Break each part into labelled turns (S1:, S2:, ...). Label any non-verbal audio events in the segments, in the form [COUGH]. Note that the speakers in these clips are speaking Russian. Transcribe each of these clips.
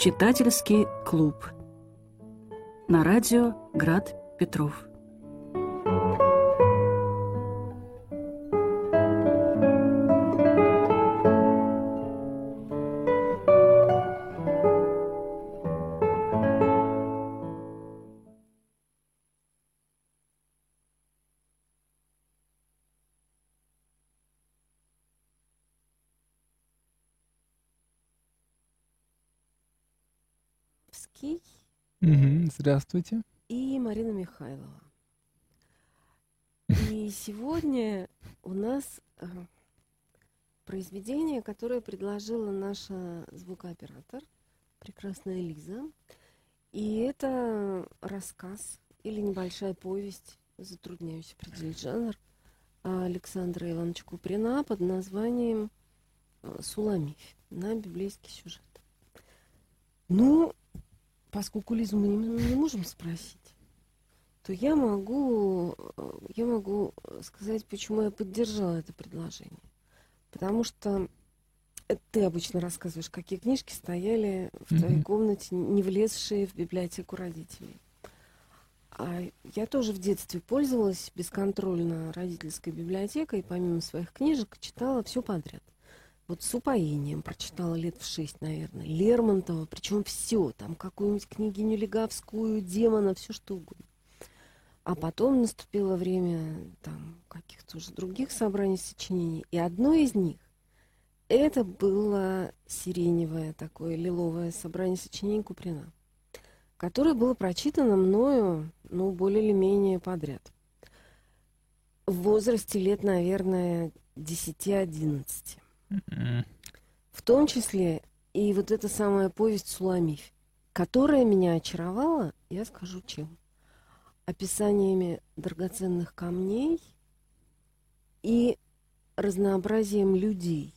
S1: Читательский клуб. На радио Град Петров.
S2: Здравствуйте.
S3: и Марина Михайлова. И сегодня у нас э, произведение, которое предложила наша звукооператор, прекрасная Лиза. И это рассказ или небольшая повесть, затрудняюсь определить жанр, Александра Ивановича Куприна под названием э, «Суламифь» на библейский сюжет. Ну, поскольку Лизу мы не, не можем спросить, то я могу, э, я могу сказать, почему я поддержала это предложение. Потому что ты обычно рассказываешь, какие книжки стояли в твоей
S2: Мгм.
S3: комнате, не влезшие в библиотеку родителей. А я тоже в детстве пользовалась бесконтрольно родительской библиотекой, и помимо своих книжек читала все подряд. Вот с упоением прочитала лет в шесть, наверное. Лермонтова, причем все, там какую-нибудь княгиню Легавскую, демона, все что угодно. А потом наступило время там каких-то уже других собраний сочинений. И одно из них это было сиреневое такое лиловое собрание сочинений Куприна, которое было прочитано мною, ну, более или менее подряд. В возрасте лет, наверное, 10-11. В том числе и вот эта самая повесть Суламифь, которая меня очаровала, я скажу чем. Описаниями драгоценных камней и разнообразием людей.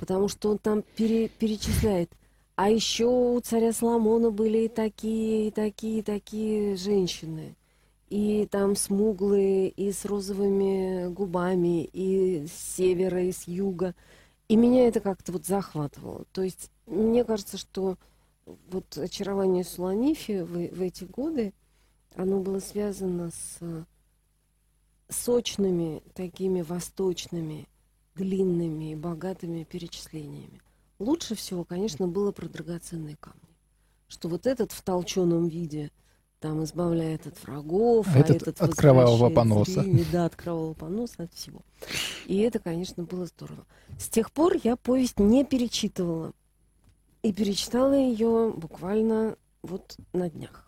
S3: Потому что он там пере- перечисляет. А еще у царя Соломона были и такие, и такие, и такие женщины. И там смуглые, и с розовыми губами, и с севера, и с юга. И меня это как-то вот захватывало. То есть мне кажется, что вот очарование Суламифи в, в эти годы, оно было связано с э, сочными, такими восточными, длинными и богатыми перечислениями. Лучше всего, конечно, было про драгоценные камни. Что вот этот в толченом виде там избавляет от врагов,
S2: А этот от кровавого поноса.
S3: зрение, да, от кровавого поноса, от всего. И это, конечно, было здорово. С тех пор я повесть не перечитывала. И перечитала ее буквально вот на днях.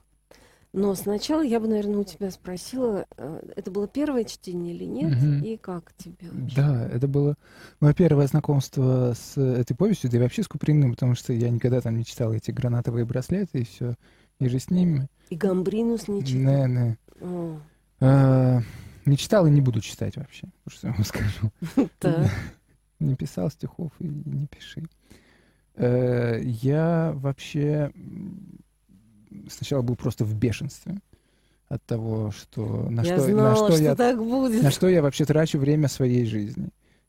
S3: Но сначала я бы, наверное, у тебя спросила, э, это было первое чтение или нет,
S2: Мгм.
S3: и как тебе вообще?
S2: Да, это было мое первое знакомство с этой повестью, да и вообще с Куприным, потому что я никогда там не читал эти гранатовые браслеты и все, и же с ними.
S3: И Гамбринус не читал?
S2: Не, не.
S3: О,
S2: Э, Не читал и не буду читать вообще, что я вам скажу. [LAUGHS] [LAUGHS] Не писал стихов и не пиши. Э, Я вообще сначала был просто в бешенстве от того, что на
S3: я
S2: что,
S3: знала,
S2: на что
S3: что
S2: я
S3: так будет.
S2: на что я вообще трачу время своей жизни.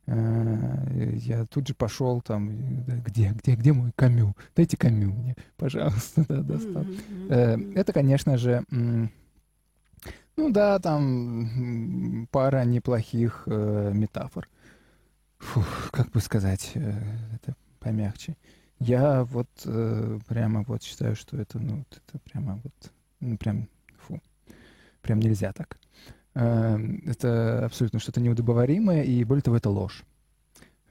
S2: Э, Я тут же пошел там, где, где, где мой камю? Дайте камю мне, пожалуйста, [LAUGHS] да, достал. Э. Это, конечно же, ну да, там пара неплохих э, метафор. Фух, как бы сказать, это помягче. Я вот прямо вот считаю, что это, ну, это прямо вот, ну, прям, фу, прям нельзя так. Э, Это абсолютно что-то неудобоваримое, и более того, это ложь.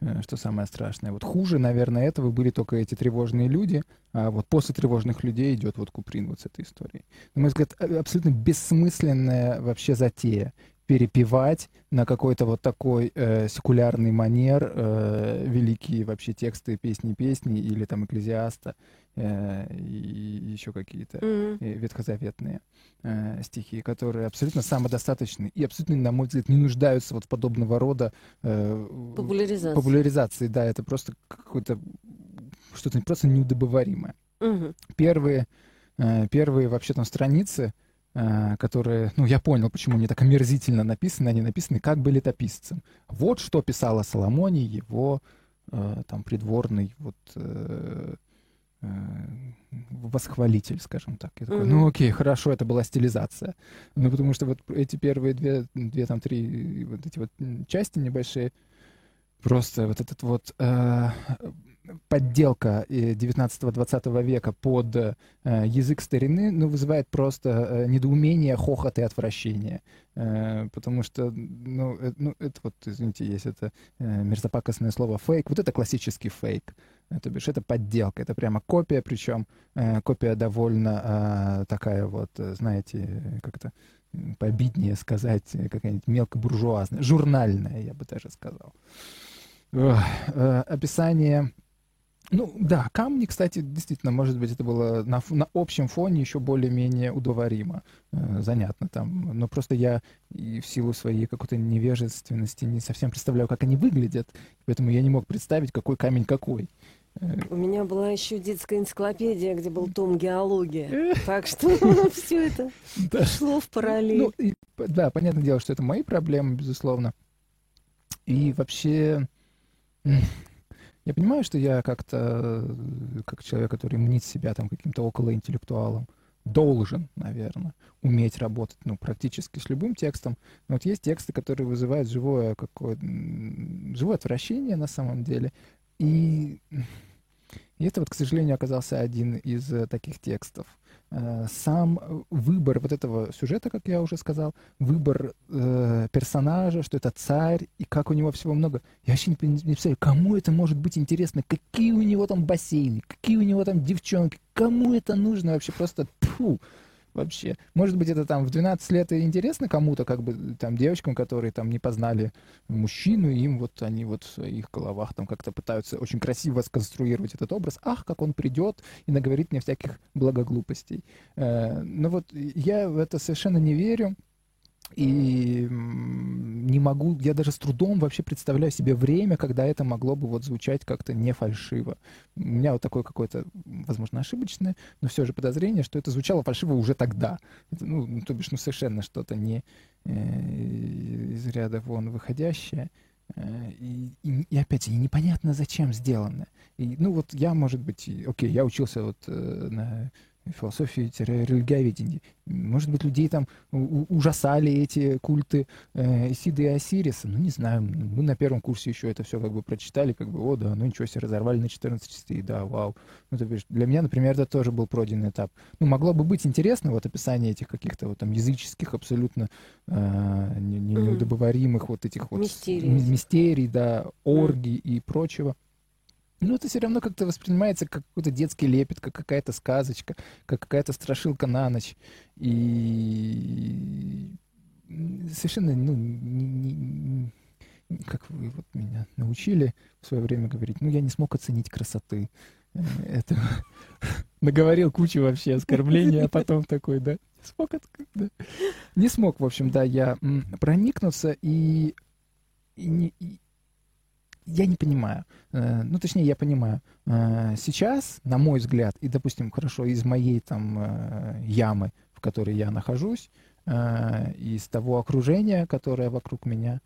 S2: Э, Что самое страшное. Вот хуже, наверное, этого были только эти тревожные люди, а вот после тревожных людей идет вот Куприн вот с этой историей. На мой взгляд, абсолютно бессмысленная вообще затея перепевать на какой-то вот такой э, секулярный манер э, великие вообще тексты песни песни или там экклезиаста э, и еще какие-то
S3: Мгм.
S2: э, ветхозаветные э, стихи, которые абсолютно самодостаточны и абсолютно, на мой взгляд, не нуждаются вот в подобного рода э,
S3: Популяризация.
S2: популяризации. Да, это просто какое-то что-то просто неудобоваримое.
S3: Мгм.
S2: Первые, э, первые вообще там страницы, которые, ну, я понял, почему они так омерзительно написаны, они написаны как бы летописцем. Вот что писал о Соломоне его э, там придворный вот э, э, восхвалитель, скажем так. Я такой, ну окей, хорошо, это была стилизация. Ну потому что вот эти первые две, две там три вот эти вот части небольшие, просто вот этот вот э, подделка 19-20 века под э, язык старины ну, вызывает просто э, недоумение, хохот и отвращение. Э, потому что, ну, э, ну, это вот, извините, есть это э, мерзопакостное слово фейк. Вот это классический фейк. Э, то бишь это подделка, это прямо копия, причем э, копия довольно э, такая вот, э, знаете, как-то побитнее сказать, э, какая-нибудь мелкобуржуазная, журнальная, я бы даже сказал. Э, описание ну да, камни, кстати, действительно, может быть, это было на, на общем фоне еще более-менее удоваримо, э, занятно там. Но просто я и в силу своей какой-то невежественности не совсем представляю, как они выглядят, поэтому я не мог представить, какой камень какой.
S3: У меня была еще детская энциклопедия, где был том геология. [LAUGHS] Так что [LAUGHS] все это [LAUGHS] шло в параллель. Ну,
S2: да, понятное дело, что это мои проблемы, безусловно. И вообще я понимаю, что я как-то, как человек, который мнит себя там каким-то околоинтеллектуалом, должен, наверное, уметь работать, ну, практически с любым текстом. Но вот есть тексты, которые вызывают живое какое живое отвращение на самом деле. И, и это вот, к сожалению, оказался один из э, таких текстов. Э, сам выбор вот этого сюжета, как я уже сказал, выбор э, персонажа, что это царь, и как у него всего много. Я вообще не, не представляю, кому это может быть интересно, какие у него там бассейны, какие у него там девчонки, кому это нужно вообще просто, фу, вообще. Может быть, это там в 12 лет интересно кому-то, как бы там девочкам, которые там не познали мужчину, им вот они вот в своих головах там как-то пытаются очень красиво сконструировать этот образ. Ах, как он придет и наговорит мне всяких благоглупостей. Э, но вот я в это совершенно не верю. И не могу, я даже с трудом вообще представляю себе время, когда это могло бы вот звучать как-то не фальшиво. У меня вот такое какое-то, возможно, ошибочное, но все же подозрение, что это звучало фальшиво уже тогда. Это, ну, то бишь, ну, совершенно что-то не э, из ряда вон выходящее. Э, и, и, и опять, и непонятно, зачем сделано. И, ну, вот я, может быть, окей, я учился вот э, на философии-религиоведения. Может быть, людей там ужасали эти культы э, Исиды и Осириса. Ну, не знаю. Мы на первом курсе еще это все как бы прочитали, как бы, о, да, ну ничего себе, разорвали на 14 частей, да, вау. Ну, то бишь, для меня, например, это тоже был пройденный этап. Ну, могло бы быть интересно вот описание этих каких-то вот там языческих абсолютно э, неудобоваримых вот этих вот
S3: мистерий,
S2: мистерий да, оргий mm. и прочего. Ну, это все равно как-то воспринимается как какой-то детский лепет, как какая-то сказочка, как какая-то страшилка на ночь. И совершенно, ну, не, не, не, как вы вот меня научили в свое время говорить, ну, я не смог оценить красоты. Э, это [LAUGHS] наговорил кучу вообще оскорблений, а потом такой, да, не смог, да. не смог, в общем, да, я проникнуться и, и, и я не понимаю. Э, ну, точнее, я понимаю. Э, сейчас, на мой взгляд, и, допустим, хорошо, из моей там э, ямы, в которой я нахожусь, из того окружения, которое вокруг меня,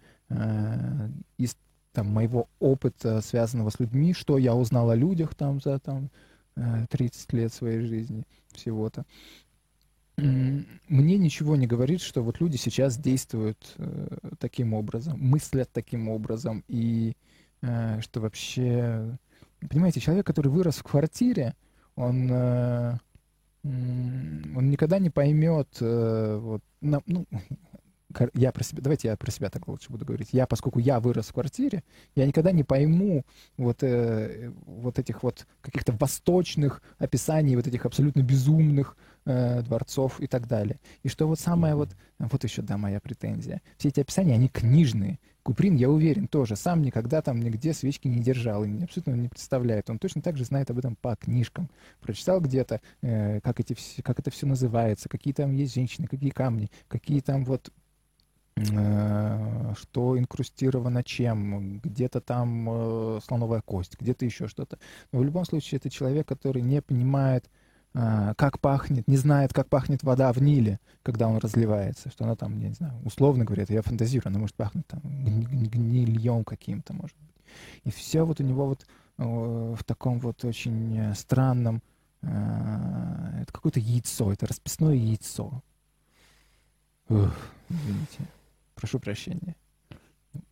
S2: из там, моего опыта, связанного с людьми, что я узнал о людях там за там, 30 лет своей жизни всего-то, мне ничего не говорит, что вот люди сейчас действуют таким образом, мыслят таким образом, и Э, что вообще... Понимаете, человек, который вырос в квартире, он, э, он никогда не поймет, э, вот, ну, [LAUGHS] я про себя, давайте я про себя так лучше буду говорить. Я, поскольку я вырос в квартире, я никогда не пойму вот, э, вот этих вот каких-то восточных описаний, вот этих абсолютно безумных э, дворцов и так далее. И что вот самое вот, вот еще, да, моя претензия. Все эти описания, они книжные. Куприн, я уверен, тоже сам никогда там нигде свечки не держал и абсолютно не представляет. Он точно так же знает об этом по книжкам. Прочитал где-то, э, как, эти, как это все называется, какие там есть женщины, какие камни, какие там вот э, что инкрустировано чем, где-то там э, слоновая кость, где-то еще что-то. Но в любом случае это человек, который не понимает, как пахнет, не знает, как пахнет вода в Ниле, когда он разливается, что она там, я не знаю, условно говоря, я фантазирую, она может пахнуть там гнильем каким-то, может быть. И все вот у него вот в таком вот очень странном... Это какое-то яйцо, это расписное яйцо. Ух, извините. Прошу прощения.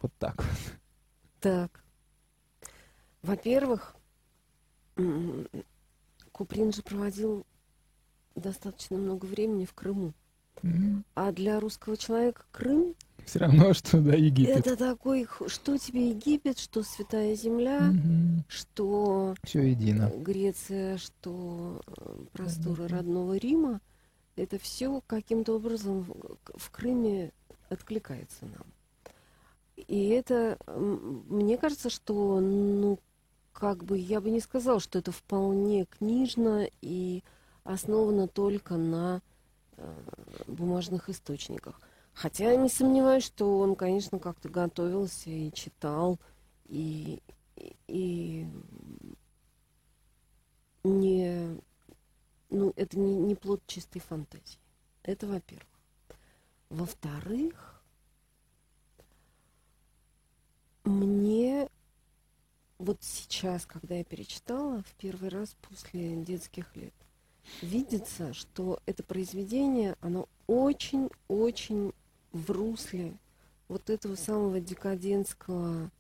S2: Вот так.
S3: Так. Во-первых, Куприн же проводил достаточно много времени в Крыму. Mm-hmm. А для русского человека Крым [LAUGHS]
S2: все равно, что да, Египет.
S3: Это такой, что тебе Египет, что Святая Земля, mm-hmm. что
S2: все едино.
S3: Греция, что э, просторы mm-hmm. родного Рима. Это все каким-то образом в Крыме откликается нам. И это, мне кажется, что, ну, как бы, я бы не сказала, что это вполне книжно и основано только на э, бумажных источниках. Хотя я не сомневаюсь, что он, конечно, как-то готовился и читал, и, и, и не, ну, это не, не плод чистой фантазии. Это во-первых. Во-вторых, мне вот сейчас, когда я перечитала в первый раз после детских лет, видится, что это произведение, оно очень-очень в русле вот этого самого декадентского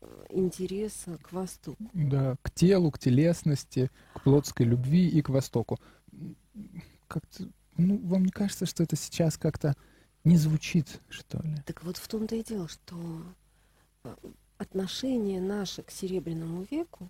S3: э, интереса к Востоку.
S2: Да, к телу, к телесности, к плотской любви и к Востоку. Как-то, ну, вам не кажется, что это сейчас как-то не звучит, что ли?
S3: Так вот в том-то и дело, что э, отношение наше к Серебряному веку,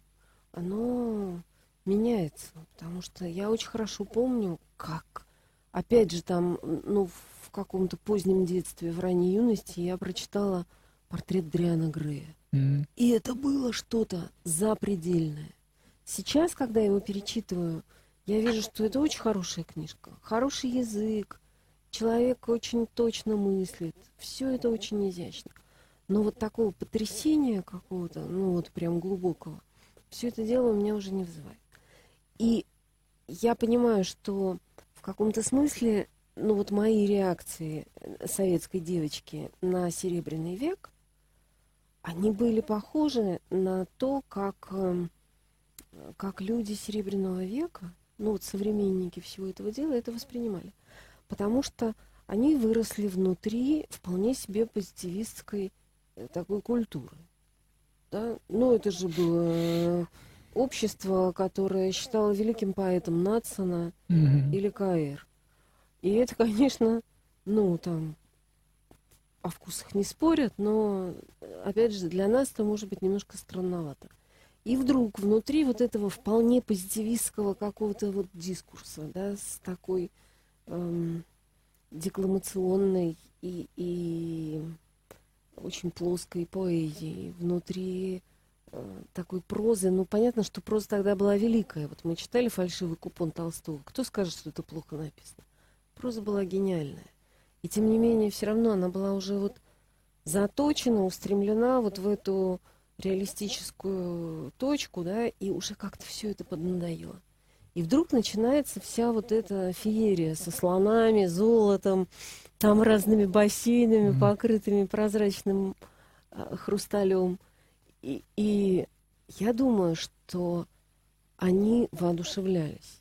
S3: оно меняется. Потому что я очень хорошо помню, как, опять же, там, ну, в каком-то позднем детстве, в ранней юности я прочитала портрет Дриана Грея. Mm-hmm. И это было что-то запредельное. Сейчас, когда я его перечитываю, я вижу, что это очень хорошая книжка, хороший язык, человек очень точно мыслит, все это очень изящно. Но вот такого потрясения какого-то, ну вот прям глубокого, все это дело у меня уже не вызывает. И я понимаю, что в каком-то смысле, ну вот мои реакции советской девочки на Серебряный век, они были похожи на то, как, эм, как люди Серебряного века, ну вот современники всего этого дела, это воспринимали. Потому что они выросли внутри вполне себе позитивистской такой культуры. Да? Ну, это же было э, общество, которое считало великим поэтом Натсона mm-hmm. или Каэр. И это, конечно, ну, там, о вкусах не спорят, но, опять же, для нас это может быть немножко странновато. И вдруг внутри вот этого вполне позитивистского какого-то вот дискурса, да, с такой эм, декламационной и, и очень плоской поэзии, внутри э, такой прозы. Ну, понятно, что проза тогда была великая. Вот мы читали «Фальшивый купон» Толстого. Кто скажет, что это плохо написано? Проза была гениальная. И тем не менее, все равно она была уже вот заточена, устремлена вот в эту реалистическую точку, да, и уже как-то все это поднадоело. И вдруг начинается вся вот эта феерия со слонами, золотом, там разными бассейнами, mm-hmm. покрытыми прозрачным э, хрусталем. И, и я думаю, что они воодушевлялись.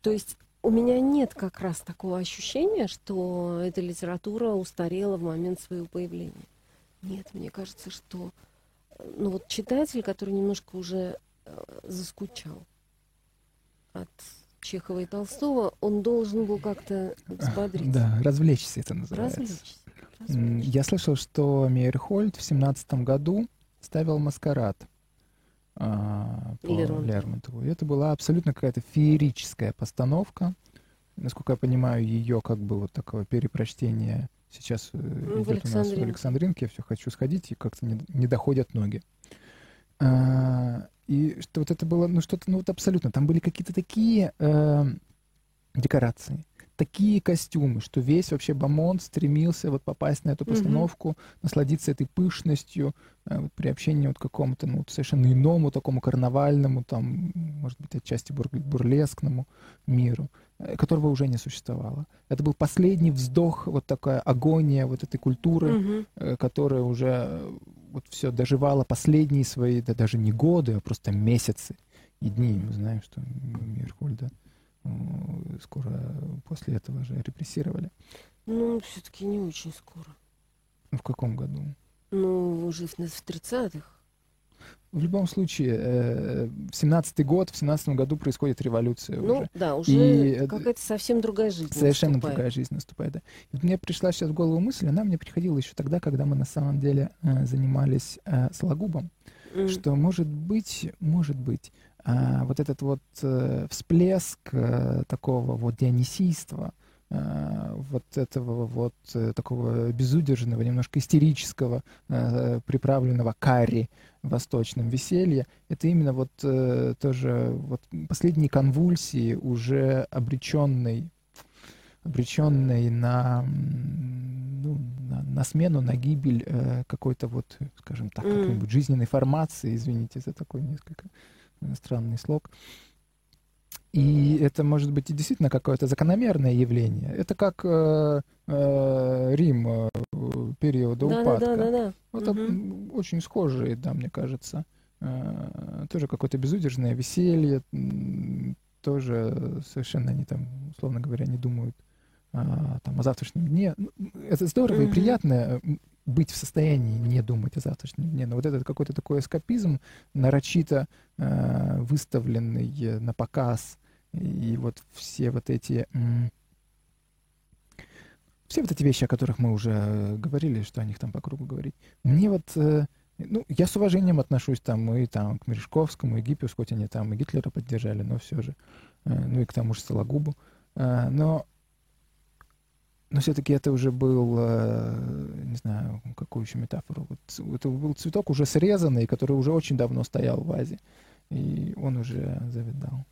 S3: То есть у меня нет как раз такого ощущения, что эта литература устарела в момент своего появления. Нет, мне кажется, что ну вот читатель, который немножко уже э, заскучал, от Чехова и Толстого, он должен был как-то взбодриться.
S2: Да, развлечься это называется. Развлечься. развлечься. Я слышал, что Мейерхольд в семнадцатом году ставил «Маскарад» а, по Лермонтову. Лермонтову. И это была абсолютно какая-то феерическая постановка. Насколько я понимаю, ее как бы вот такого перепрочтения сейчас э, ну, идет у нас в Александринке. Я все хочу сходить, и как-то не, не доходят ноги. А, и что вот это было, ну что-то, ну вот абсолютно, там были какие-то такие э, декорации, такие костюмы, что весь вообще Бамон стремился вот попасть на эту постановку, mm-hmm. насладиться этой пышностью, э, вот, при общении вот какому-то, ну, совершенно иному, такому карнавальному, там, может быть, отчасти бур- бурлескному миру, э, которого уже не существовало. Это был последний вздох, вот такая агония вот этой культуры, э, которая уже вот все доживало последние свои, да даже не годы, а просто месяцы и дни. Мы знаем, что Мирхольда э, скоро после этого же репрессировали.
S3: Ну, все-таки не очень скоро.
S2: В каком году?
S3: Ну, уже в 30-х.
S2: В любом случае, э, в семнадцатый год, в семнадцатом году происходит революция
S3: ну,
S2: уже.
S3: да, уже и какая-то совсем другая жизнь
S2: Совершенно
S3: наступает.
S2: другая жизнь наступает, да. И мне пришла сейчас в голову мысль, она мне приходила еще тогда, когда мы на самом деле э, занимались э, Сологубом, mm. что может быть, может быть, э, вот этот вот э, всплеск э, такого вот дионисийства, Э, вот этого вот э, такого безудержного, немножко истерического, э, приправленного карри восточным веселья, это именно вот тоже вот последние конвульсии уже обреченной обреченной на, ну, на, на смену, на гибель э, какой-то вот, скажем так, какой-нибудь жизненной формации, извините за такой несколько странный слог, и это может быть действительно какое-то закономерное явление. Это как э, э, Рим э, периода да, упадка.
S3: Да, да, да, да.
S2: Вот угу. очень схожие, да, мне кажется. Э, тоже какое-то безудержное веселье. Тоже совершенно они там, условно говоря, не думают а, там, о завтрашнем дне. Ну, это здорово угу. и приятно быть в состоянии не думать о завтрашнем дне. Но вот этот какой-то такой эскапизм, нарочито э, выставленный на показ, и вот все вот эти... Все вот эти вещи, о которых мы уже говорили, что о них там по кругу говорить. Мне вот... Э, ну, я с уважением отношусь там и там к Мережковскому, и Гиппиус, хоть они там и Гитлера поддержали, но все же. Э, ну и к тому же Сологубу. Э, но но все-таки это уже был, не знаю, какую еще метафору. Вот, это был цветок уже срезанный, который уже очень давно стоял в вазе. И он уже завидал.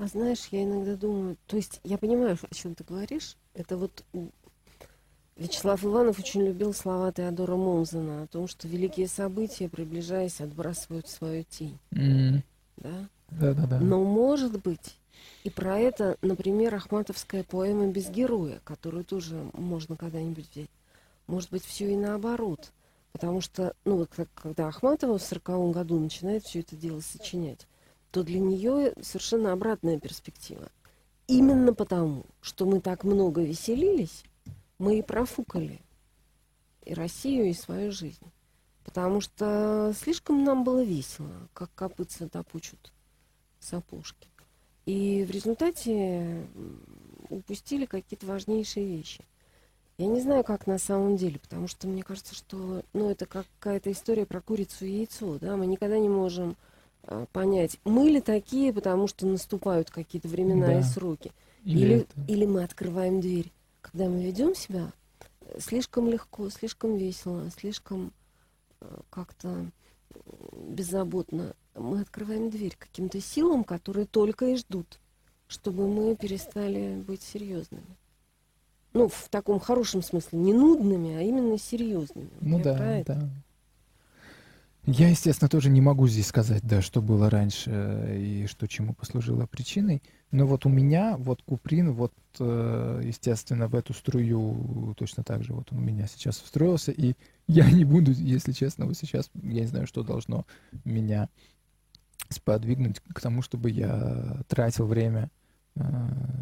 S3: А знаешь, я иногда думаю, то есть я понимаю, о чем ты говоришь. Это вот Вячеслав Иванов очень любил слова Теодора Монзена о том, что великие события, приближаясь, отбрасывают свою тень.
S2: Mm.
S3: Да?
S2: Да, да, да.
S3: Но может быть, и про это, например, Ахматовская поэма «Без героя», которую тоже можно когда-нибудь взять. Может быть, все и наоборот. Потому что, ну вот когда Ахматова в сороковом году начинает все это дело сочинять, то для нее совершенно обратная перспектива. Именно потому, что мы так много веселились, мы и профукали и Россию, и свою жизнь. Потому что слишком нам было весело, как копытца топучут сапожки. И в результате упустили какие-то важнейшие вещи. Я не знаю, как на самом деле, потому что мне кажется, что ну, это какая-то история про курицу и яйцо. Да? Мы никогда не можем понять, мы ли такие, потому что наступают какие-то времена да. и сроки, или, или, или мы открываем дверь, когда мы ведем себя э, слишком легко, слишком весело, слишком э, как-то беззаботно, мы открываем дверь каким-то силам, которые только и ждут, чтобы мы перестали быть серьезными. Ну, в таком хорошем смысле, не нудными, а именно серьезными.
S2: Ну Я да, да. Я, естественно, тоже не могу здесь сказать, да, что было раньше э, и что чему послужило причиной. Но вот у меня, вот Куприн, вот, э, естественно, в эту струю точно так же вот он у меня сейчас встроился. И [LAUGHS] я не буду, если честно, вот сейчас, я не знаю, что должно меня сподвигнуть к тому, чтобы я тратил время э,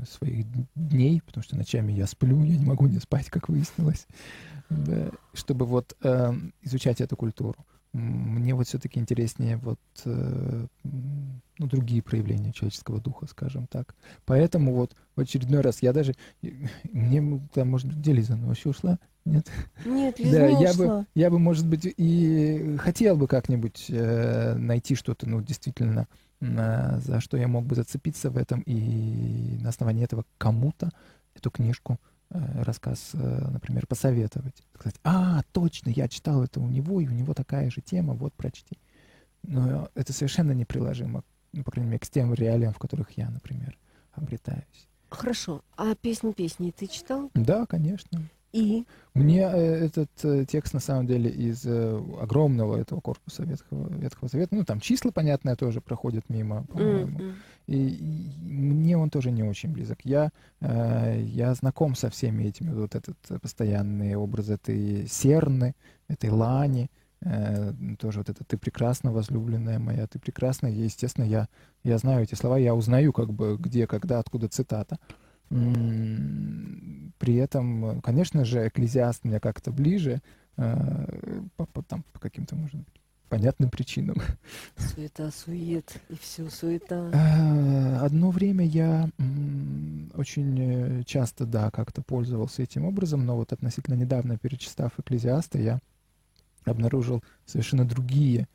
S2: своих дней, потому что ночами я сплю, я не могу не спать, как выяснилось, [LAUGHS] да, чтобы вот э, изучать эту культуру. Мне вот все-таки интереснее вот э, ну, другие проявления человеческого духа, скажем так. Поэтому вот в очередной раз я даже... [LAUGHS] Мне там, может быть, где Лиза? Она вообще ушла? Нет?
S3: Нет, [LAUGHS] Лиза да,
S2: не
S3: я
S2: ушла. Бы, я бы, может быть, и хотел бы как-нибудь э, найти что-то, ну, действительно, э, за что я мог бы зацепиться в этом, и на основании этого кому-то эту книжку рассказ, э, например, посоветовать. Сказать, а, точно, я читал это у него, и у него такая же тема, вот прочти. Но это совершенно неприложимо, ну, по крайней мере, к тем реалиям, в которых я, например, обретаюсь.
S3: Хорошо. А песни песни ты читал?
S2: Да, конечно.
S3: И?
S2: Мне э, этот э, текст, на самом деле, из э, огромного этого корпуса Ветхого, Ветхого Завета, ну, там числа, понятное, тоже проходят мимо, по-моему. Mm-hmm. И, и мне он тоже не очень близок. Я, э, я знаком со всеми этими, вот этот постоянный образ этой серны, этой лани, Э, тоже вот это «ты прекрасна, возлюбленная моя, ты прекрасна». И, естественно, я, я знаю эти слова, я узнаю, как бы, где, когда, откуда цитата. При этом, конечно же, экклезиаст мне как-то ближе, э, по, по, там, по каким-то, может быть, понятным причинам.
S3: Суета, сует, и все, суета.
S2: Э, одно время я очень э, часто, да, как-то пользовался этим образом, но вот относительно недавно, перечитав «Экклезиаста», я обнаружил совершенно другие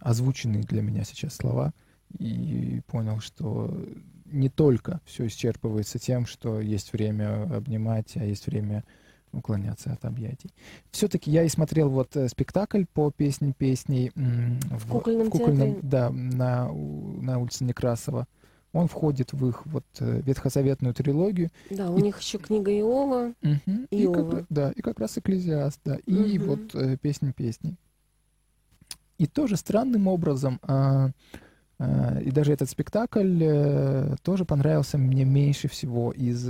S2: озвученные для меня сейчас слова и понял, что не только все исчерпывается тем, что есть время обнимать, а есть время уклоняться от объятий. Все-таки я и смотрел вот э, спектакль по песне песней
S3: в, в кукольном, в кукольном театре.
S2: да, на, на улице Некрасова. Он входит в их вот э, ветхозаветную трилогию.
S3: Да, у и... них еще книга Иова.
S2: Угу. Иова. И как, да, и как раз Экклезиаст, да. И угу. вот э, песни песней. И тоже странным образом Э, и даже этот спектакль э, тоже понравился мне меньше всего из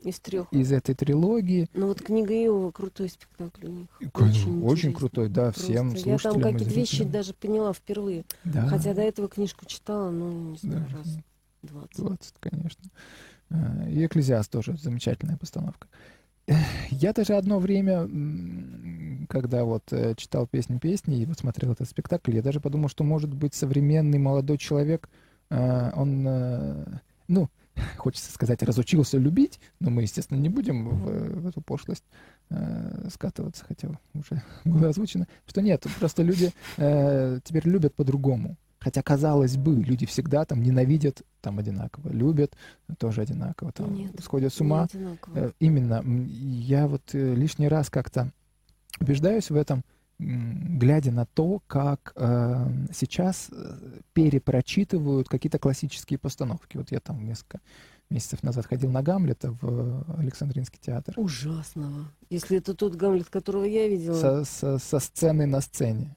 S3: из трех.
S2: Из этой трилогии.
S3: Ну вот книга Иова крутой спектакль у них.
S2: Очень, очень крутой, да, Просто. всем слушателям.
S3: Я там какие-то вещи даже поняла впервые. Да. Хотя до этого книжку читала, ну, не знаю, да. раз двадцать.
S2: Двадцать, конечно. Э, и «Экклезиаст» тоже замечательная постановка. Я даже одно время, когда вот э, читал песни песни и вот смотрел этот спектакль, я даже подумал, что, может быть, современный молодой человек, э, он, э, ну, [LAUGHS] хочется сказать, разучился любить, но мы, естественно, не будем в, в эту пошлость скатываться, хотя уже [LAUGHS] было озвучено, что нет, просто люди теперь любят по-другому. Хотя, казалось бы, люди всегда там ненавидят там одинаково, любят тоже одинаково, там Нет, сходят с ума. Э, именно. Я вот э, лишний раз как-то убеждаюсь в этом, глядя на то, как э, сейчас э, перепрочитывают какие-то классические постановки. Вот я там несколько месяцев назад ходил на Гамлета в Александринский театр.
S3: Ужасного. Если это тот Гамлет, которого я видела.
S2: Со, со, со сцены на сцене.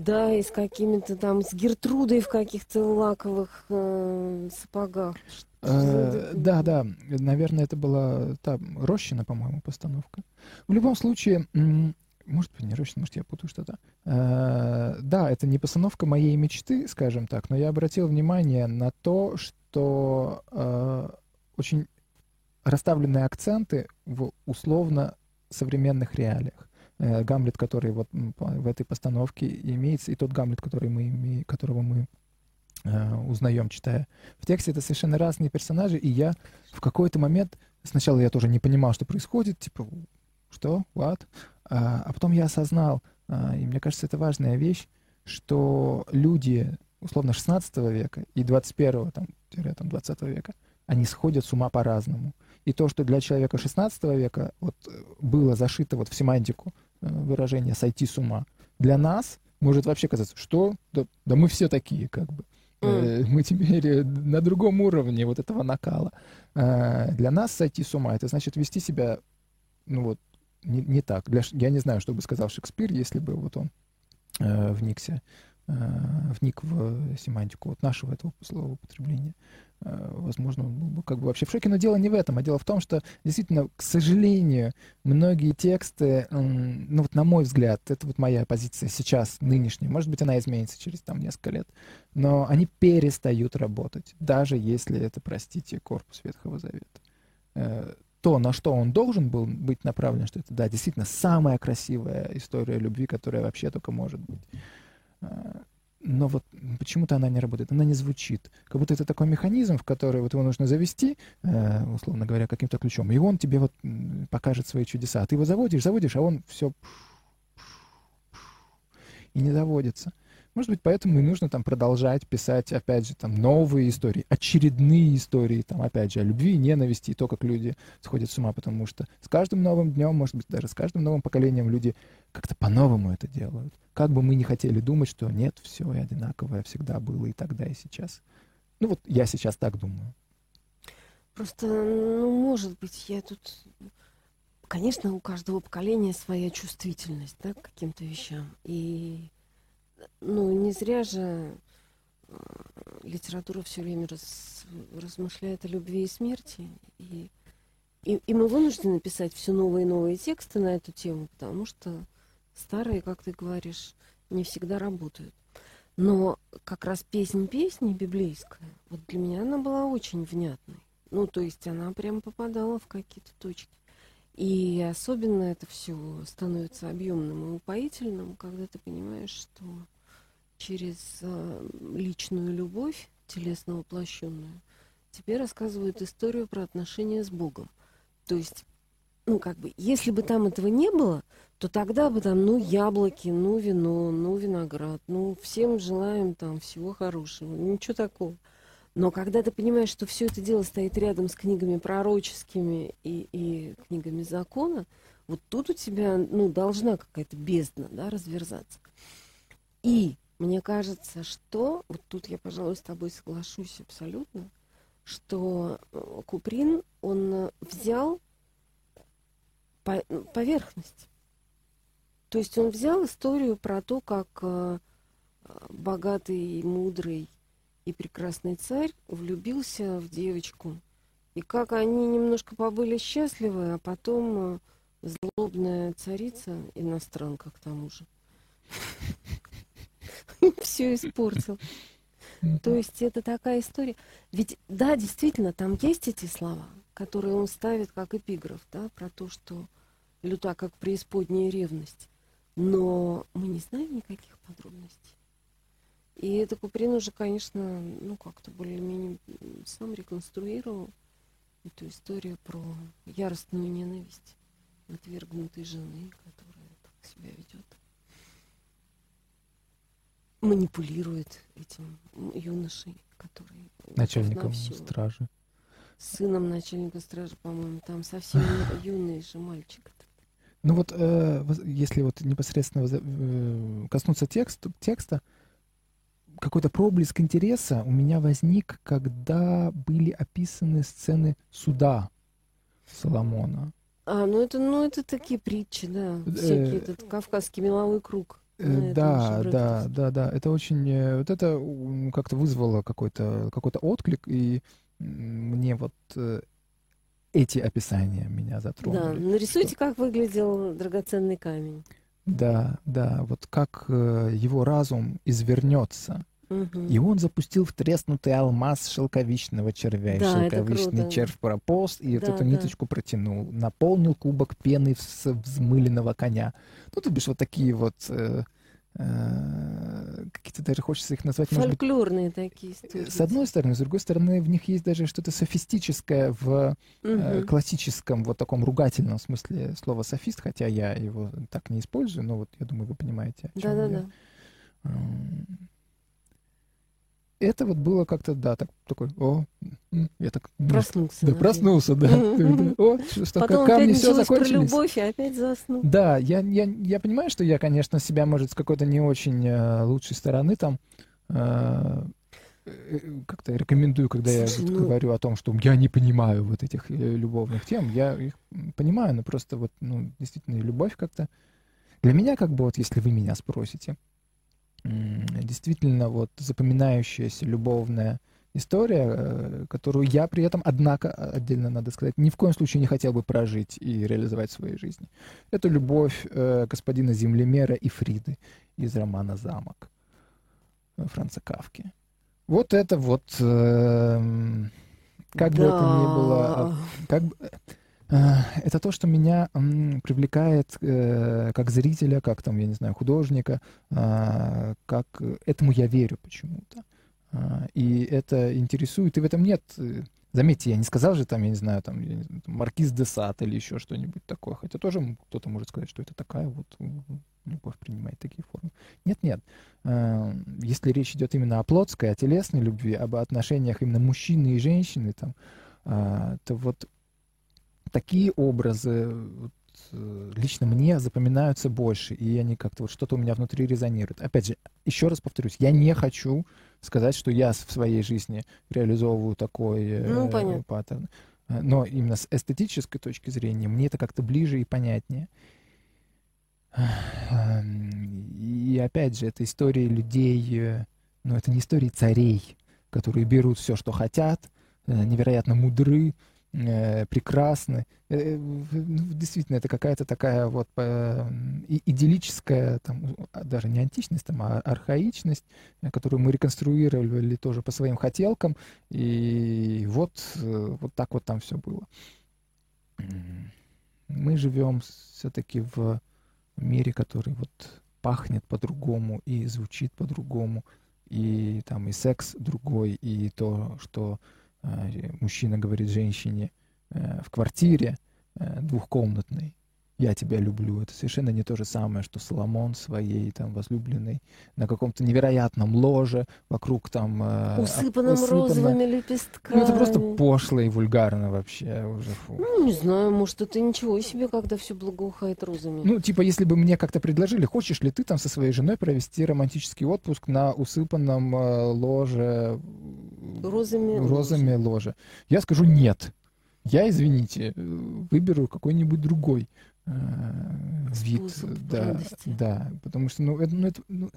S3: Да, и с какими-то там, с Гертрудой в каких-то лаковых э, сапогах.
S2: Э, да, да, наверное, это была та Рощина, по-моему, постановка. В любом случае, может быть, не Рощина, может, я путаю что-то. Э, да, это не постановка моей мечты, скажем так, но я обратил внимание на то, что э, очень расставлены акценты в условно современных реалиях. Э, Гамлет, который вот в этой постановке имеется, и тот Гамлет, который мы имеем, которого мы э, узнаем, читая в тексте, это совершенно разные персонажи, и я в какой-то момент, сначала я тоже не понимал, что происходит, типа, что, what? А, а потом я осознал, а, и мне кажется, это важная вещь, что люди, условно, 16 века и 21 там, там, 20 века, они сходят с ума по-разному. И то, что для человека 16 века вот, было зашито вот в семантику Э, выражение «сойти с ума», для нас может вообще казаться, что да, да мы все такие, как бы. Mm. Мы теперь на другом уровне вот этого накала. Э, для нас сойти с ума, это значит вести себя, ну вот, не, не так. Для, я не знаю, что бы сказал Шекспир, если бы вот он э, вникся, э, вник в семантику вот нашего этого слова употребления. Э, возможно, он был бы как бы вообще в шоке. Но дело не в этом, а дело в том, что действительно, к сожалению, многие тексты, ну вот на мой взгляд, это вот моя позиция сейчас, нынешняя, может быть, она изменится через там несколько лет, но они перестают работать, даже если это, простите, корпус Ветхого Завета. Э, то, на что он должен был быть направлен, что это, да, действительно, самая красивая история любви, которая вообще только может быть э, но вот почему-то она не работает, она не звучит. Как будто это такой механизм, в который вот его нужно завести, э, условно говоря, каким-то ключом, и он тебе вот покажет свои чудеса. А ты его заводишь, заводишь, а он все и не заводится. Может быть, поэтому и нужно там продолжать писать, опять же, там новые истории, очередные истории, там, опять же, о любви, ненависти, и то, как люди сходят с ума, потому что с каждым новым днем, может быть, даже с каждым новым поколением люди как-то по-новому это делают. Как бы мы ни хотели думать, что нет, все одинаковое всегда было и тогда, и сейчас. Ну вот я сейчас так думаю.
S3: Просто, ну, может быть, я тут... Конечно, у каждого поколения своя чувствительность, да, к каким-то вещам. И ну, не зря же э, литература все время раз, размышляет о любви и смерти. И, и, и мы вынуждены писать все новые и новые тексты на эту тему, потому что старые, как ты говоришь, не всегда работают. Но как раз песнь песни библейская, вот для меня она была очень внятной. Ну, то есть она прям попадала в какие-то точки. И особенно это все становится объемным и упоительным, когда ты понимаешь, что через э, личную любовь, телесно воплощенную, тебе рассказывают историю про отношения с Богом. То есть, ну, как бы, если бы там этого не было, то тогда бы там, ну, яблоки, ну, вино, ну, виноград, ну, всем желаем там всего хорошего, ничего такого. Но когда ты понимаешь, что все это дело стоит рядом с книгами пророческими и, и книгами закона, вот тут у тебя ну, должна какая-то бездна да, разверзаться. И мне кажется, что, вот тут я, пожалуй, с тобой соглашусь абсолютно, что э, Куприн, он взял поверхность. То есть он взял историю про то, как э, богатый, мудрый и прекрасный царь влюбился в девочку. И как они немножко побыли счастливы, а потом э, злобная царица, иностранка к тому же, [LAUGHS] все испортил. То есть это такая история. Ведь, да, действительно, там есть эти слова, которые он ставит как эпиграф, да, про то, что люта как преисподняя ревность. Но мы не знаем никаких подробностей. И это Куприн уже, конечно, ну как-то более-менее сам реконструировал эту историю про яростную ненависть отвергнутой жены, которая так себя ведет. Манипулирует этим юношей, который...
S2: Начальником стражи.
S3: Сыном начальника стражи, по-моему, там совсем [LAUGHS] юный же мальчик.
S2: Ну вот, э, если вот непосредственно э, коснуться текст, текста, какой-то проблеск интереса у меня возник, когда были описаны сцены суда Соломона.
S3: А, ну это, ну это такие притчи, да, э, всякие, этот кавказский меловой круг.
S2: Э, да, да, да, да. Это очень, э, вот это как-то вызвало какой-то какой-то отклик, и мне вот эти описания меня затронули.
S3: Да, нарисуйте, что... как выглядел драгоценный камень.
S2: Да, да, вот как его разум извернется и он запустил в треснутый алмаз шелковичного червя. Да, и шелковичный червь прополз, и да, вот эту да. ниточку протянул. Наполнил кубок пены с взмыленного коня. Ну, то бишь, вот такие вот... Э, э, какие-то даже хочется их назвать...
S3: Фольклорные быть, такие истории.
S2: С одной стороны, с другой стороны, в них есть даже что-то софистическое в угу. э, классическом, вот таком ругательном смысле слова софист, хотя я его так не использую, но вот я думаю, вы понимаете.
S3: Да-да-да
S2: это вот было как-то, да, так, такой, о, я так...
S3: Проснулся.
S2: Да, проснулся, да.
S3: О, что Потом камни все закончились. про любовь, и опять заснул.
S2: Да, я, я, я понимаю, что я, конечно, себя, может, с какой-то не очень э, лучшей стороны там э, э как-то рекомендую, когда Слушай, я ну... говорю о том, что я не понимаю вот этих э, любовных тем, я их понимаю, но просто вот, ну, действительно, любовь как-то... Для меня, как бы, вот если вы меня спросите, действительно вот запоминающаяся любовная история, э, которую я при этом, однако, отдельно надо сказать, ни в коем случае не хотел бы прожить и реализовать в своей жизни. Это любовь э, господина землемера и Фриды из романа «Замок» Франца Кавки. Вот это вот, э, как да. бы это ни было, а, как бы, Э, это то, что меня привлекает э, как зрителя, как там, я не знаю, художника, а, как этому я верю почему-то. И это интересует, и в этом нет Заметьте, я не сказал же там, я не знаю, там, не знаю, маркиз де Сад или еще что-нибудь такое. Хотя тоже кто-то может сказать, что это такая вот любовь принимает такие формы. Нет-нет. Э, если речь идет именно о плотской, о телесной любви, об отношениях именно мужчины и женщины, там, то вот такие образы вот, э, лично мне запоминаются больше, и они как-то вот что-то у меня внутри резонирует. Опять же, еще раз повторюсь, я не хочу сказать, что я в своей жизни реализовываю такой э, ну, э, паттерн. Но именно с эстетической точки зрения мне это как-то ближе и понятнее. И опять же, это истории людей, э, но это не истории царей, которые берут все, что хотят, невероятно мудры, э, прекрасны. Э, э, действительно, это какая-то такая вот э, идиллическая, там, а, даже не античность, там, а архаичность, которую мы реконструировали тоже по своим хотелкам. И вот, вот так вот там все было. Мы живем все-таки в мире, который вот пахнет по-другому и звучит по-другому, и там и секс другой, и то, что э, мужчина говорит женщине э, в квартире э, двухкомнатной, я тебя люблю. Это совершенно не то же самое, что Соломон своей там возлюбленной на каком-то невероятном ложе, вокруг там...
S3: Э, усыпанном усыпано... розовыми лепестками.
S2: Ну, это просто пошло и вульгарно вообще уже. Фу.
S3: Ну, не знаю, может, это ничего себе, когда все благоухает розами.
S2: Ну, типа, если бы мне как-то предложили, хочешь ли ты там со своей женой провести романтический отпуск на усыпанном э, ложе...
S3: Розами,
S2: розами ложе. ложе. Я скажу нет. Я, извините, э, выберу какой-нибудь другой э, вид. Да, радости. да, потому что, ну, это, ну, это, ну...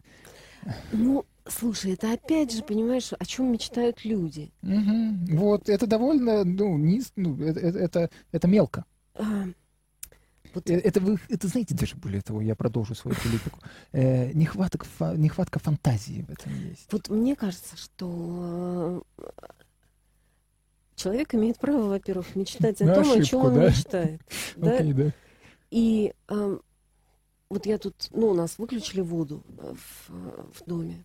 S3: ну, слушай, это опять же, понимаешь, о чем мечтают люди.
S2: Угу. Вот, это довольно, ну, низ, ну, это, это, это мелко. А, вот... Э, это вы, это знаете, даже более того, я продолжу свою политику. Э, нехватка, фа, нехватка фантазии в этом есть.
S3: Вот мне кажется, что э, человек имеет право, во-первых, мечтать о том, ошибку, о чем он да? мечтает. [LAUGHS] Да? Okay, да. И э, вот я тут, ну, у нас выключили воду э, в, в доме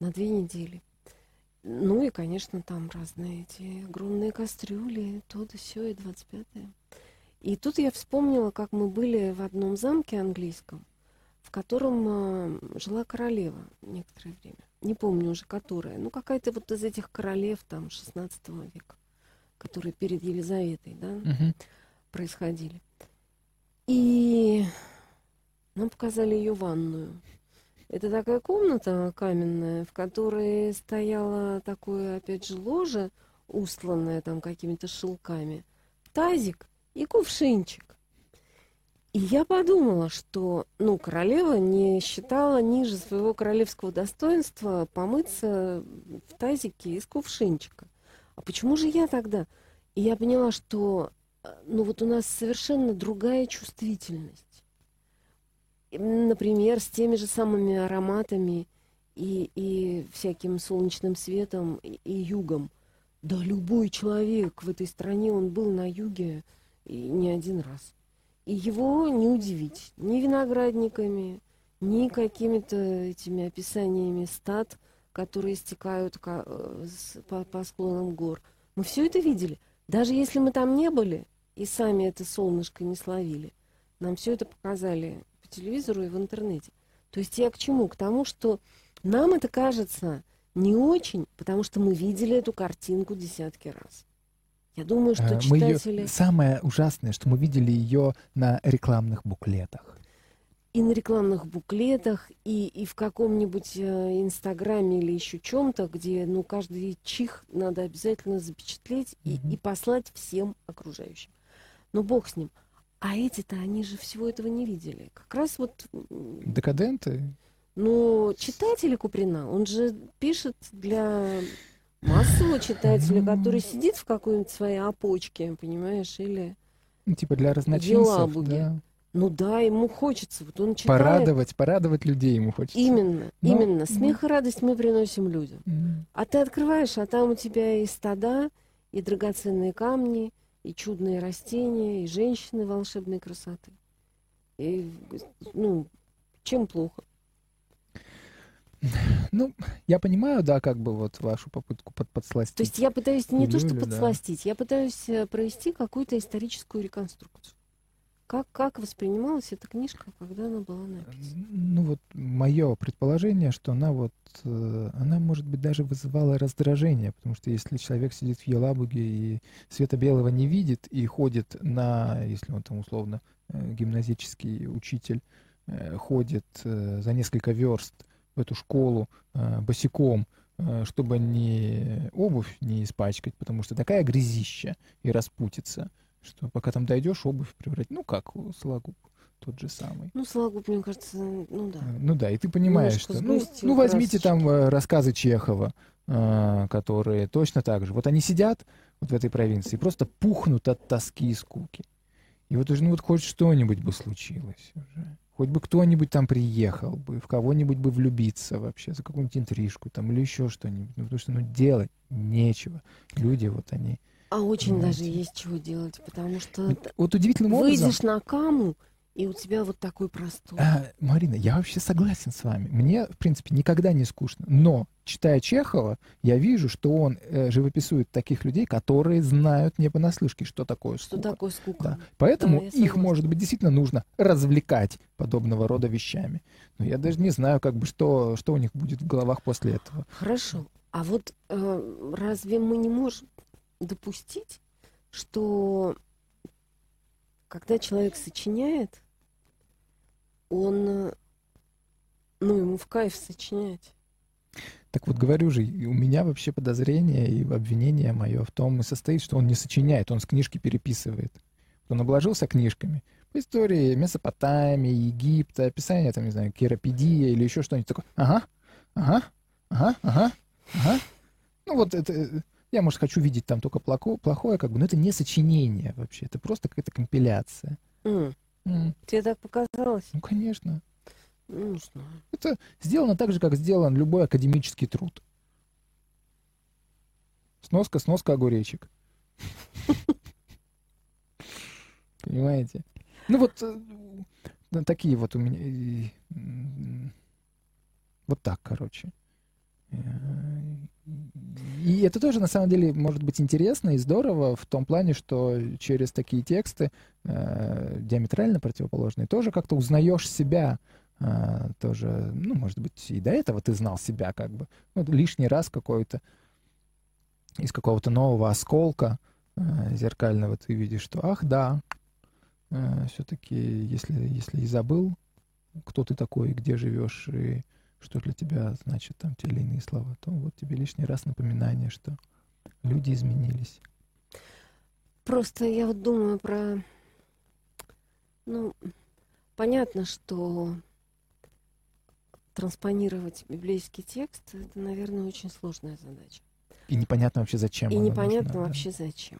S3: на две недели. Ну и, конечно, там разные эти огромные кастрюли, то да все, и 25-е. И тут я вспомнила, как мы были в одном замке английском, в котором э, жила королева некоторое время. Не помню уже, которая. Ну, какая-то вот из этих королев там 16 века, которые перед Елизаветой, да, угу. происходили. И нам показали ее ванную. Это такая комната каменная, в которой стояло такое, опять же, ложе, устланное там какими-то шелками, тазик и кувшинчик. И я подумала, что, ну, королева не считала ниже своего королевского достоинства помыться в тазике из кувшинчика. А почему же я тогда? И я поняла, что ну вот у нас совершенно другая чувствительность. Например, с теми же самыми ароматами и, и всяким солнечным светом и, и югом. Да любой человек в этой стране, он был на юге и не один раз. И его не удивить ни виноградниками, ни какими-то этими описаниями стад, которые стекают э, по, по склонам гор. Мы все это видели. Даже если мы там не были, и сами это солнышко не словили. Нам все это показали по телевизору и в интернете. То есть я к чему? К тому, что нам это кажется не очень, потому что мы видели эту картинку десятки раз. Я думаю, что читатели...
S2: Ее... Самое ужасное, что мы видели ее на рекламных буклетах
S3: и на рекламных буклетах, и, и в каком-нибудь э, инстаграме или еще чем-то, где ну, каждый чих надо обязательно запечатлеть и, mm-hmm. и послать всем окружающим. Но бог с ним. А эти-то, они же всего этого не видели. Как раз вот...
S2: Декаденты?
S3: Ну, читатели Куприна, он же пишет для массового читателя, который сидит в какой-нибудь своей опочке, понимаешь, или...
S2: Типа для разночинцев, да.
S3: Ну да, ему хочется. Вот он
S2: читает. Порадовать, порадовать людей ему хочется.
S3: Именно, Но... Ну, именно. Смех и радость мы приносим людям. Mm. А ты открываешь, а там у тебя и стада, и драгоценные камни, и чудные растения, и женщины волшебной красоты. И, ну, чем плохо?
S2: Ну, я понимаю, да, как бы вот вашу попытку под подсластить.
S3: То есть я пытаюсь не Юлю, то, что подсластить, да. я пытаюсь э, провести какую-то историческую реконструкцию. Как, как воспринималась эта книжка, когда она была написана?
S2: Ну вот мое предположение, что она вот, э, она может быть даже вызывала раздражение, потому что если человек сидит в Елабуге и света белого не видит и ходит на, если он там условно э, гимназический учитель, э, ходит за несколько верст в эту школу босиком, чтобы не обувь не испачкать, потому что такая грязища и распутится – что пока там дойдешь, обувь превратить. Ну, как Сологуб тот же самый.
S3: Ну, Сологуб, мне кажется, ну да. Э,
S2: ну да, и ты понимаешь, что... Ну, ну, возьмите там э, рассказы Чехова, э, которые точно так же. Вот они сидят, вот в этой провинции, просто пухнут от тоски и скуки. И вот уже, ну вот хоть что-нибудь бы случилось уже. Хоть бы кто-нибудь там приехал бы, в кого-нибудь бы влюбиться вообще, за какую-нибудь интрижку там или еще что-нибудь. Ну, потому что, ну, делать нечего. Люди вот они...
S3: А очень понимаете. даже есть чего делать, потому что...
S2: Вот удивительным
S3: выйдешь
S2: образом...
S3: Выйдешь на каму, и у тебя вот такой простор.
S2: А, Марина, я вообще согласен с вами. Мне, в принципе, никогда не скучно. Но, читая Чехова, я вижу, что он э, живописует таких людей, которые знают не понаслышке, что такое скука.
S3: Что такое скука.
S2: Да. Поэтому да, их, может быть, действительно нужно развлекать подобного рода вещами. Но я даже не знаю, как бы, что, что у них будет в головах после этого.
S3: Хорошо. А вот э, разве мы не можем допустить, что когда человек сочиняет, он, э, ну, ему в кайф сочинять.
S2: Так вот, говорю же, у меня вообще подозрение и обвинение мое в том и состоит, что он не сочиняет, он с книжки переписывает. Он обложился книжками по истории Месопотамии, Египта, описание, там, не знаю, Керапедия или еще что-нибудь такое. Ага, ага, ага, ага, ага. Ну вот это, я, может, хочу видеть там только плохое, как бы, но это не сочинение вообще, это просто какая-то компиляция.
S3: Mm. Mm. Тебе так показалось?
S2: Ну, конечно.
S3: Ну, не знаю.
S2: Это сделано так же, как сделан любой академический труд. Сноска, сноска огуречек. [LAUGHS] Понимаете? Ну вот э, такие вот у меня... Вот так, короче. И это тоже, на самом деле, может быть интересно и здорово в том плане, что через такие тексты, э, диаметрально противоположные, тоже как-то узнаешь себя, э, тоже, ну, может быть, и до этого ты знал себя как бы. Ну, лишний раз какой-то из какого-то нового осколка э, зеркального ты видишь, что, ах, да, э, все-таки, если, если и забыл, кто ты такой, где живешь, и что для тебя значит там те или иные слова, то вот тебе лишний раз напоминание, что люди изменились.
S3: Просто я вот думаю про... Ну, понятно, что транспонировать библейский текст, это, наверное, очень сложная задача.
S2: И непонятно вообще зачем.
S3: И непонятно нужно, вообще да. зачем.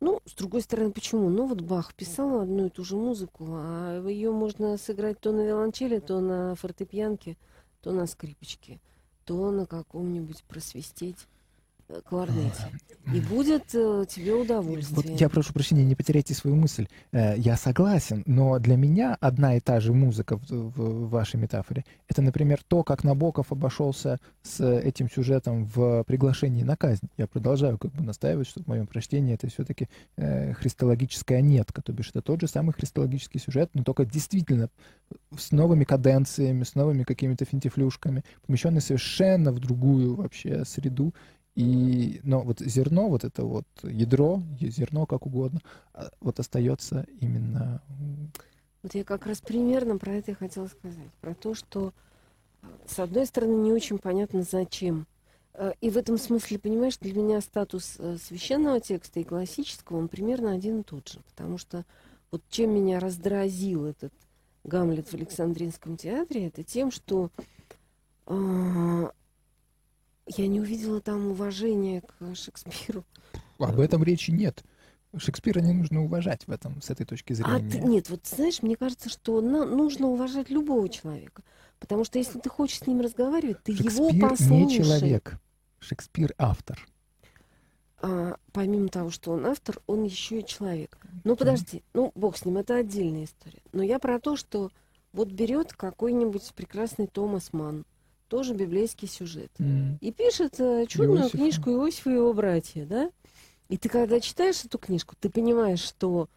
S3: Ну, с другой стороны, почему? Ну, вот Бах писал одну и ту же музыку, а ее можно сыграть то на виолончели, то на фортепианке, то на скрипочке, то на каком-нибудь просвистеть кларнете. И будет э, тебе удовольствие.
S2: Вот я прошу прощения, не потеряйте свою мысль. Э, я согласен, но для меня одна и та же музыка в, в, в вашей метафоре, это, например, то, как Набоков обошелся с этим сюжетом в приглашении на казнь. Я продолжаю как бы настаивать, что в моем прочтении это все-таки э, христологическая нетка, то бишь это тот же самый христологический сюжет, но только действительно с новыми каденциями, с новыми какими-то финтифлюшками, помещенный совершенно в другую вообще среду и, но вот зерно, вот это вот ядро, зерно как угодно, а, вот остается именно...
S3: Вот я как раз примерно про это и хотела сказать. Про то, что, с одной стороны, не очень понятно, зачем. Э, и в этом смысле, понимаешь, для меня статус э, священного текста и классического, он примерно один и тот же. Потому что вот чем меня раздразил этот Гамлет в Александринском театре, это тем, что а, я не увидела там уважения к Шекспиру.
S2: Об этом речи нет. Шекспира не нужно уважать в этом, с этой точки зрения. А
S3: ты, нет, вот знаешь, мне кажется, что на, нужно уважать любого человека. Потому что если ты хочешь с ним разговаривать, ты
S2: Шекспир
S3: его послушай.
S2: не человек. Шекспир автор.
S3: А, помимо того, что он автор, он еще и человек. Ну, подожди, ну, бог с ним, это отдельная история. Но я про то, что вот берет какой-нибудь прекрасный Томас Манн, тоже библейский сюжет. Mm. И пишет э, чудную Иосифа. книжку Иосифа и его братья, да? И ты когда читаешь эту книжку, ты понимаешь, что,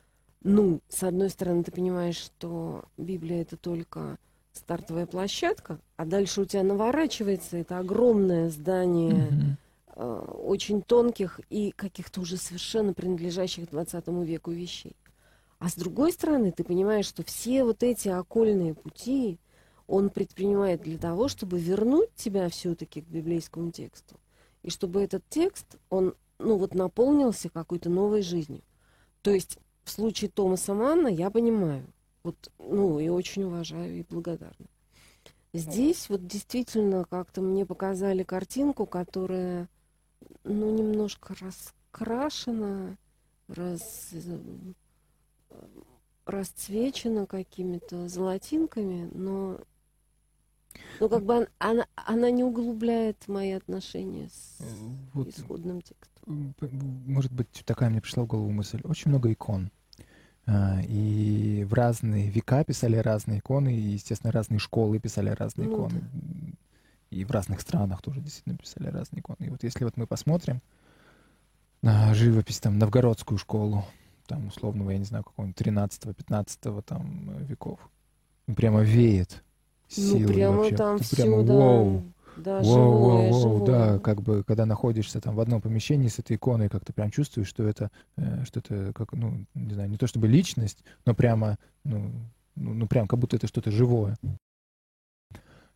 S3: ну, с одной стороны, ты понимаешь, что Библия это только стартовая площадка, а дальше у тебя наворачивается это огромное здание mm-hmm. э, очень тонких и каких-то уже совершенно принадлежащих 20 веку вещей. А с другой стороны, ты понимаешь, что все вот эти окольные пути, он предпринимает для того, чтобы вернуть тебя все-таки к библейскому тексту. И чтобы этот текст, он, ну вот, наполнился какой-то новой жизнью. То есть в случае Томаса Манна я понимаю, вот, ну, и очень уважаю и благодарна. Здесь вот действительно как-то мне показали картинку, которая, ну, немножко раскрашена, раз, расцвечена какими-то золотинками, но, но как бы она, она не углубляет мои отношения с
S2: Э, Вот,
S3: исходным текстом.
S2: может быть, такая мне пришла в голову мысль. Очень много икон. А, И в разные века писали разные иконы, и, естественно, разные школы писали разные
S3: Ну
S2: иконы. И в разных странах тоже действительно писали разные иконы. И вот если вот мы посмотрим на живопись, там, новгородскую школу, там, условного, я не знаю, какого-нибудь 13-15 там э, веков, ну, прямо веет
S3: Ну,
S2: силой
S3: прямо
S2: вообще.
S3: там
S2: Ты
S3: все,
S2: прямо
S3: да, да,
S2: Воу,
S3: живое,
S2: воу, воу, да, как бы, когда находишься там в одном помещении с этой иконой, как ты прям чувствуешь, что это, э, что это, как, ну, не знаю, не то чтобы личность, но прямо, ну, ну, ну, прям как будто это что-то живое.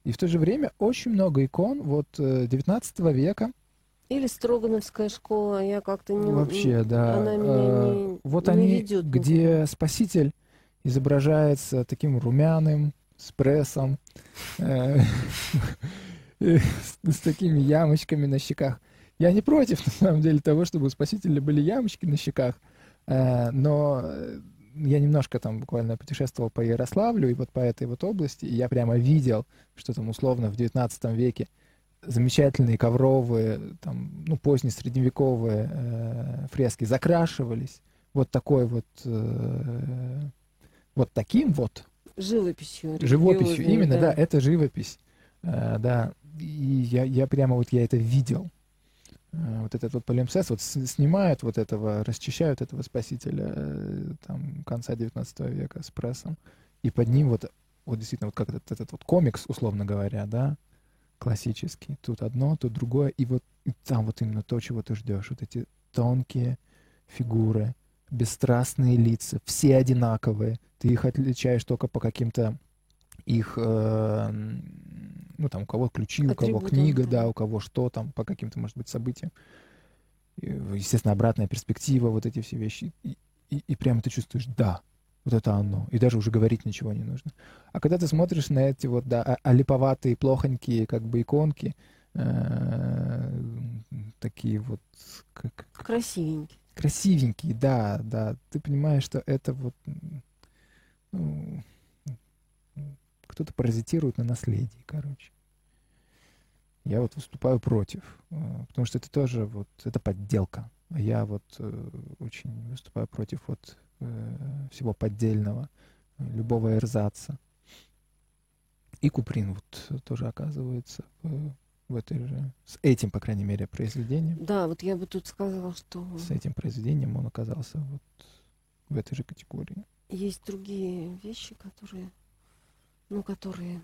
S2: И в то же время очень много икон вот э, 19 века,
S3: Или Строгановская школа, я как-то не...
S2: вообще, да,
S3: Она меня
S2: э,
S3: не,
S2: вот
S3: не
S2: они,
S3: ведет
S2: где Спаситель изображается таким румяным, прессом, э, [LAUGHS] с с такими ямочками на щеках. Я не против, [LAUGHS] на самом деле, того, чтобы у Спасителя были ямочки на щеках, э, но э, я немножко там буквально путешествовал по Ярославлю и вот по этой вот области, и я прямо видел, что там условно в 19 веке замечательные ковровые, там, ну, позднесредневековые э, фрески закрашивались вот такой вот, э, вот таким вот
S3: Живописью.
S2: живописью. Именно, да, это живопись. Э, да, и я, я прямо вот я это видел. Э, вот этот вот полимпсест, вот снимают вот этого, расчищают этого спасителя э, там конца 19 века с прессом, и под ним вот, вот действительно вот как этот, этот вот комикс, условно говоря, да, классический. Тут одно, тут другое, и вот и там вот именно то, чего ты ждешь. Вот эти тонкие фигуры, бесстрастные лица, все одинаковые. Ты их отличаешь только по каким-то их, э, ну там у кого ключи, у кого книга,
S3: да.
S2: у кого что там, по каким-то, может быть, событиям. И, естественно, обратная перспектива, вот эти все вещи. И, и, и прямо ты чувствуешь, да, вот это оно. И даже уже говорить ничего не нужно. А когда ты смотришь на эти вот, да, а- олиповатые, плохонькие, как бы иконки, э, такие вот, как,
S3: Красивенький.
S2: Красивенькие, да, да, ты понимаешь, что это вот, ну, кто-то паразитирует на наследии, короче. Я вот выступаю против, э, потому что это тоже вот, это подделка. Я вот э, очень выступаю против вот э, всего поддельного, любого эрзаца. И Куприн вот тоже оказывается в, этой же, с этим, по крайней мере, произведением
S3: Да, вот я бы тут сказала, что
S2: с этим произведением он оказался вот в этой же категории.
S3: есть другие вещи, которые, ну, которые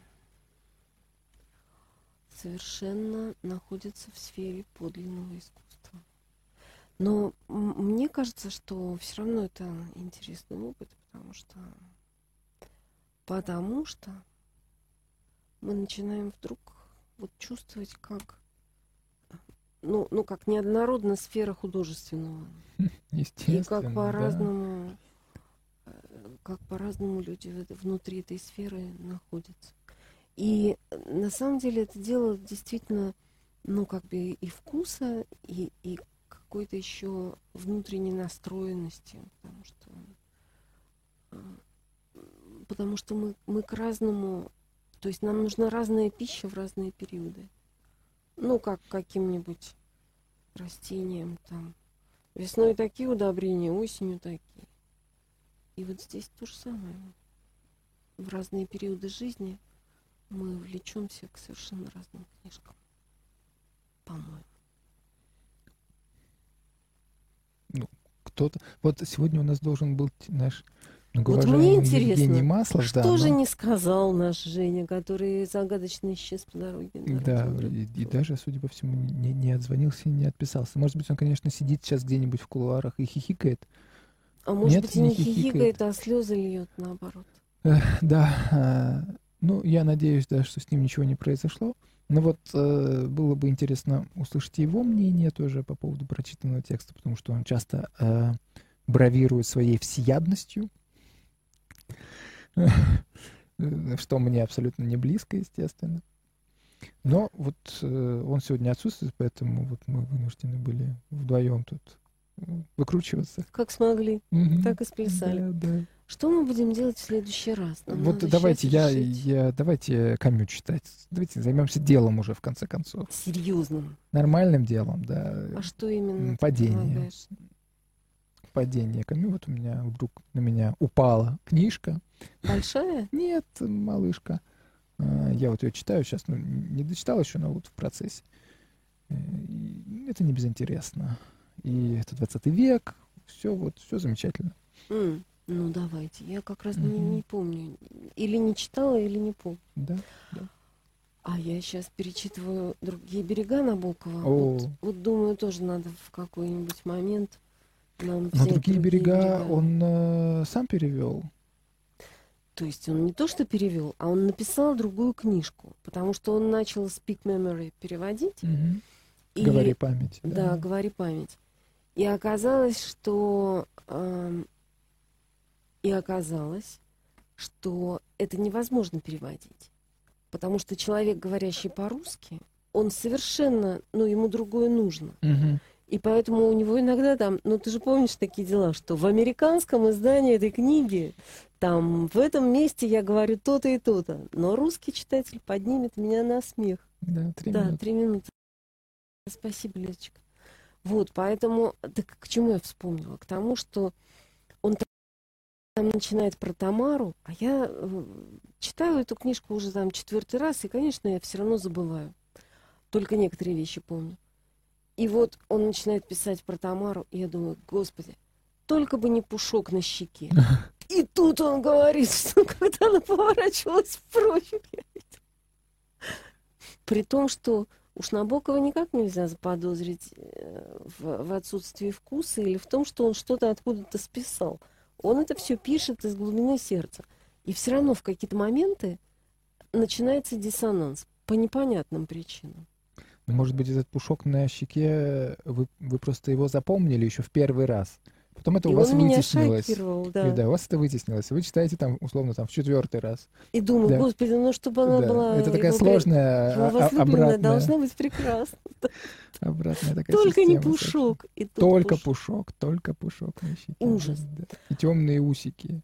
S3: совершенно находятся в сфере подлинного искусства. Но мне кажется, что все равно это интересный опыт, потому что потому что мы начинаем вдруг вот чувствовать, как ну, ну, как неоднородна сфера художественного. [LAUGHS]
S2: Естественно.
S3: И как
S2: да.
S3: по-разному, э, как по-разному люди внутри этой сферы находятся. И э, на самом деле это дело действительно, ну, как бы и вкуса, и, и какой-то еще внутренней настроенности, потому что, э, потому что мы, мы к разному, то есть нам нужна разная пища в разные периоды. Ну, как каким-нибудь растениям там. Весной такие удобрения, осенью такие. И вот здесь то же самое. В разные периоды жизни мы влечемся к совершенно разным книжкам. По-моему.
S2: Кто-то... Вот сегодня у нас должен был, наш
S3: Вот
S2: многоуважаемый
S3: мне интересно,
S2: Евгений Маслов.
S3: Что
S2: да,
S3: же
S2: но-
S3: не сказал наш Женя, который загадочно исчез по дороге?
S2: Да, и, и даже, судя по всему, не, не отзвонился и не отписался. Может быть, он, конечно, сидит сейчас где-нибудь в кулуарах и хихикает.
S3: А может
S2: Нет,
S3: быть, и
S2: не хихикает.
S3: хихикает, а слезы льет наоборот.
S2: Да, а, ну, я надеюсь, да, что с ним ничего не произошло. Но вот э, было бы интересно услышать его мнение тоже по поводу прочитанного текста, потому что он часто э, бравирует своей всеядностью, [LAUGHS] что мне абсолютно не близко, естественно. Но вот э, он сегодня отсутствует, поэтому вот мы вынуждены были вдвоем тут выкручиваться.
S3: Как смогли,
S2: Мгм.
S3: так и сплясали.
S2: Да, да.
S3: Что мы будем делать в следующий раз? Нам
S2: Вот давайте я,
S3: решить.
S2: я давайте Камю читать. Давайте займемся делом уже в конце концов.
S3: Серьезным.
S2: Нормальным делом, да.
S3: А что именно? Ты
S2: падение.
S3: предлагаешь?
S2: Падение Камю. Вот у меня вдруг на меня упала книжка.
S3: Большая? [LAUGHS]
S2: Нет, малышка. А, Я вот ее читаю сейчас, ну, не дочитал еще, но вот в процессе. Э, Это не безинтересно. И это 20 век, все вот, все замечательно.
S3: М, Ну, давайте. Я как раз не,
S2: Мгм.
S3: не помню. Или не читала, или не помню.
S2: Да.
S3: А я сейчас перечитываю «Другие берега» Набокова.
S2: О.
S3: Вот, вот думаю, тоже надо в какой-нибудь момент взять
S2: другие берега он э, сам перевел.
S3: То есть он не то что перевел, а он написал другую книжку, потому что он начал Speak Memory переводить. и-
S2: Говори память.
S3: Да, говори память. И оказалось, что эм, и оказалось, что это невозможно переводить, потому что человек, говорящий по-русски, он совершенно, ну ему другое нужно.
S2: Мгм.
S3: И поэтому у него иногда там, ну ты же помнишь такие дела, что в американском издании этой книги, там в этом месте я говорю то-то и то-то, но русский читатель поднимет меня на смех.
S2: Да, три
S3: да,
S2: минуты.
S3: три минуты. Спасибо, Леточка. Вот, поэтому, так к чему я вспомнила? К тому, что он там- там начинает про Тамару, а я э, читаю эту книжку уже там четвертый раз, и, конечно, я все равно забываю. Только некоторые вещи помню. И вот он начинает писать про Тамару, и я думаю, господи, только бы не пушок на щеке. [LAUGHS] И тут он говорит, что [LAUGHS] когда она поворачивалась в профиль, я видела. При том, что уж Набокова никак нельзя заподозрить э, в, в отсутствии вкуса или в том, что он что-то откуда-то списал. Он это все пишет из глубины сердца. И все равно в какие-то моменты начинается диссонанс по непонятным причинам.
S2: Может быть, этот пушок на щеке, вы, вы просто его запомнили еще в первый раз. Потом это
S3: И
S2: у вас вытеснилось.
S3: шокировал,
S2: И
S3: да.
S2: да, у вас это вытеснилось. Вы читаете там, условно, там в четвертый раз.
S3: И думаю,
S2: Да.
S3: господи, ну чтобы она
S2: Да,
S3: была...
S2: Это такая
S3: его при-
S2: сложная,
S3: его
S2: а- обратная,
S3: должна быть прекрасна.
S2: обратная такая
S3: Только не
S2: система совершенно.
S3: пушок. И
S2: Только
S3: пуш-
S2: пушок, только пушок на щеке.
S3: Ужас.
S2: Да. И темные усики.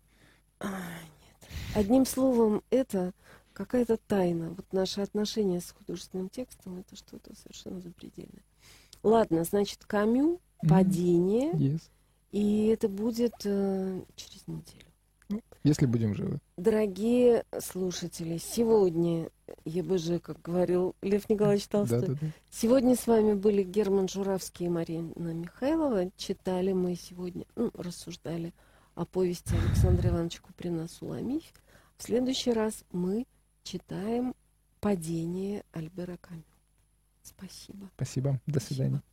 S3: А, нет. Одним словом, это какая-то тайна. Вот наши отношения с художественным текстом это что-то совершенно запредельное. Ладно, значит, Камю, падение,
S2: Yes.
S3: и это будет э, через неделю.
S2: Если будем живы.
S3: Дорогие слушатели, сегодня ЕБЖ, как говорил Лев Николаевич Толстой,
S2: Да, да, да.
S3: Сегодня с вами были Герман Журавский и Марина Михайлова. Читали мы сегодня, ну, рассуждали о повести Александра Ивановича Куприна «Суламифь». В следующий раз мы читаем «Падение Альбера Камю». Спасибо.
S2: Спасибо. До
S3: Спасибо.
S2: свидания.